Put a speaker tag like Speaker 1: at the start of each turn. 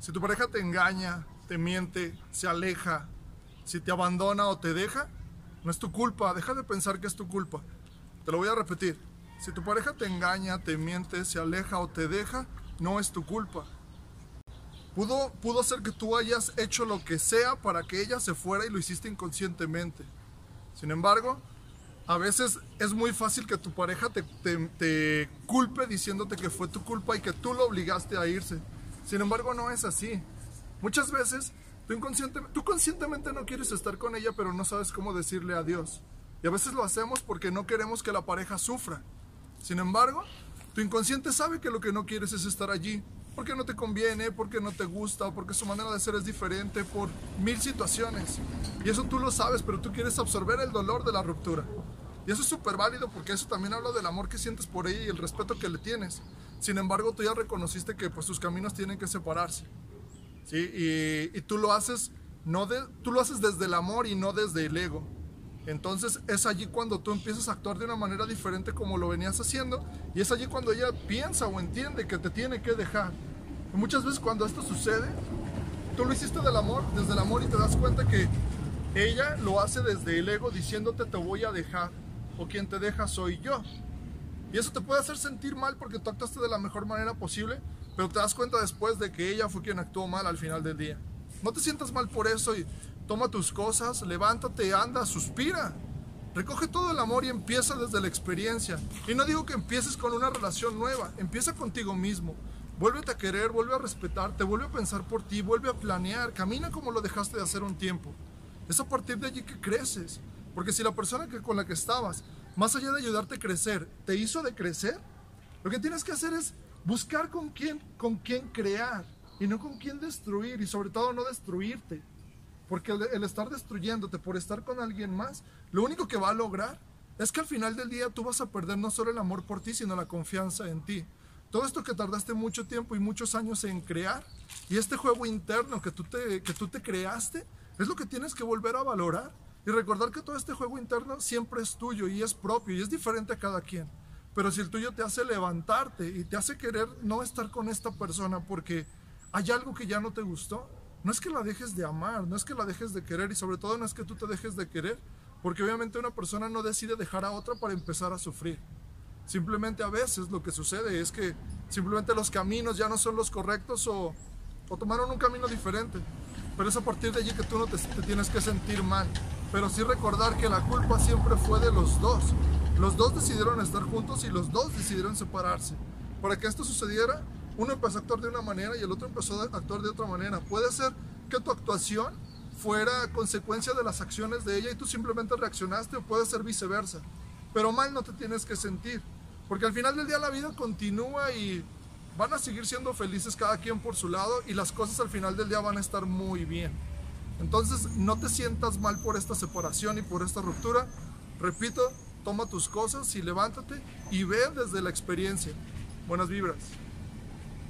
Speaker 1: Si tu pareja te engaña, te miente, se aleja, si te abandona o te deja, no es tu culpa. Deja de pensar que es tu culpa. Te lo voy a repetir. Si tu pareja te engaña, te miente, se aleja o te deja, no es tu culpa. Pudo, pudo ser que tú hayas hecho lo que sea para que ella se fuera y lo hiciste inconscientemente. Sin embargo, a veces es muy fácil que tu pareja te, te, culpe diciéndote que fue tu culpa y que tú lo obligaste a irse. Sin embargo, no es así. Muchas veces tú, inconsciente, tú conscientemente no quieres estar con ella, pero no sabes cómo decirle adiós. Y a veces lo hacemos porque no queremos que la pareja sufra. Sin embargo, tu inconsciente sabe que lo que no quieres es estar allí, porque no te conviene, porque no te gusta, porque su manera de ser es diferente, por mil situaciones. Y eso tú lo sabes, pero tú quieres absorber el dolor de la ruptura. Y eso es súper válido porque eso también habla del amor que sientes por ella y el respeto que le tienes. Sin embargo, tú ya reconociste que pues sus caminos tienen que separarse. ¿sí? Y, tú lo haces no de, tú lo haces desde el amor y no desde el ego. Entonces es allí cuando tú empiezas a actuar de una manera diferente como lo venías haciendo y es allí cuando ella piensa o entiende que te tiene que dejar. Muchas veces cuando esto sucede, tú lo hiciste del amor, desde el amor y te das cuenta que ella lo hace desde el ego diciéndote te voy a dejar o quien te deja soy yo. Y eso te puede hacer sentir mal porque tú actuaste de la mejor manera posible, pero te das cuenta después de que ella fue quien actuó mal al final del día. No te sientas mal por eso y toma tus cosas, levántate, anda, suspira. Recoge todo el amor y empieza desde la experiencia. Y no digo que empieces con una relación nueva, empieza contigo mismo. Vuélvete a querer, vuelve a respetarte, vuelve a pensar por ti, vuelve a planear, camina como lo dejaste de hacer un tiempo. Es a partir de allí que creces. Porque si la persona que, con la que estabas, más allá de ayudarte a crecer, te hizo de crecer, lo que tienes que hacer es buscar con quién, con quién crear y no con quién destruir y sobre todo no destruirte. Porque el, estar destruyéndote por estar con alguien más, lo único que va a lograr es que al final del día tú vas a perder no solo el amor por ti, sino la confianza en ti. Todo esto que tardaste mucho tiempo y muchos años en crear y este juego interno que tú te, que tú te creaste, es lo que tienes que volver a valorar y recordar que todo este juego interno siempre es tuyo y es propio y es diferente a cada quien. Pero si el tuyo te hace levantarte y te hace querer no estar con esta persona porque hay algo que ya no te gustó, no es que la dejes de amar, no es que la dejes de querer y sobre todo no es que tú te dejes de querer, porque obviamente una persona no decide dejar a otra para empezar a sufrir. Simplemente a veces lo que sucede es que simplemente los caminos ya no son los correctos o, o tomaron un camino diferente. Pero es a partir de allí que tú no te, te tienes que sentir mal pero sí recordar que la culpa siempre fue de los dos. Los dos decidieron estar juntos y los dos decidieron separarse. Para que esto sucediera, uno empezó a actuar de una manera y el otro empezó a actuar de otra manera. Puede ser que tu actuación fuera consecuencia de las acciones de ella y tú simplemente reaccionaste o puede ser viceversa. Pero mal no te tienes que sentir, porque al final del día la vida continúa y van a seguir siendo felices cada quien por su lado y las cosas al final del día van a estar muy bien. Entonces no te sientas mal por esta separación y por esta ruptura. Repito, toma tus cosas y levántate y ve desde la experiencia. Buenas vibras.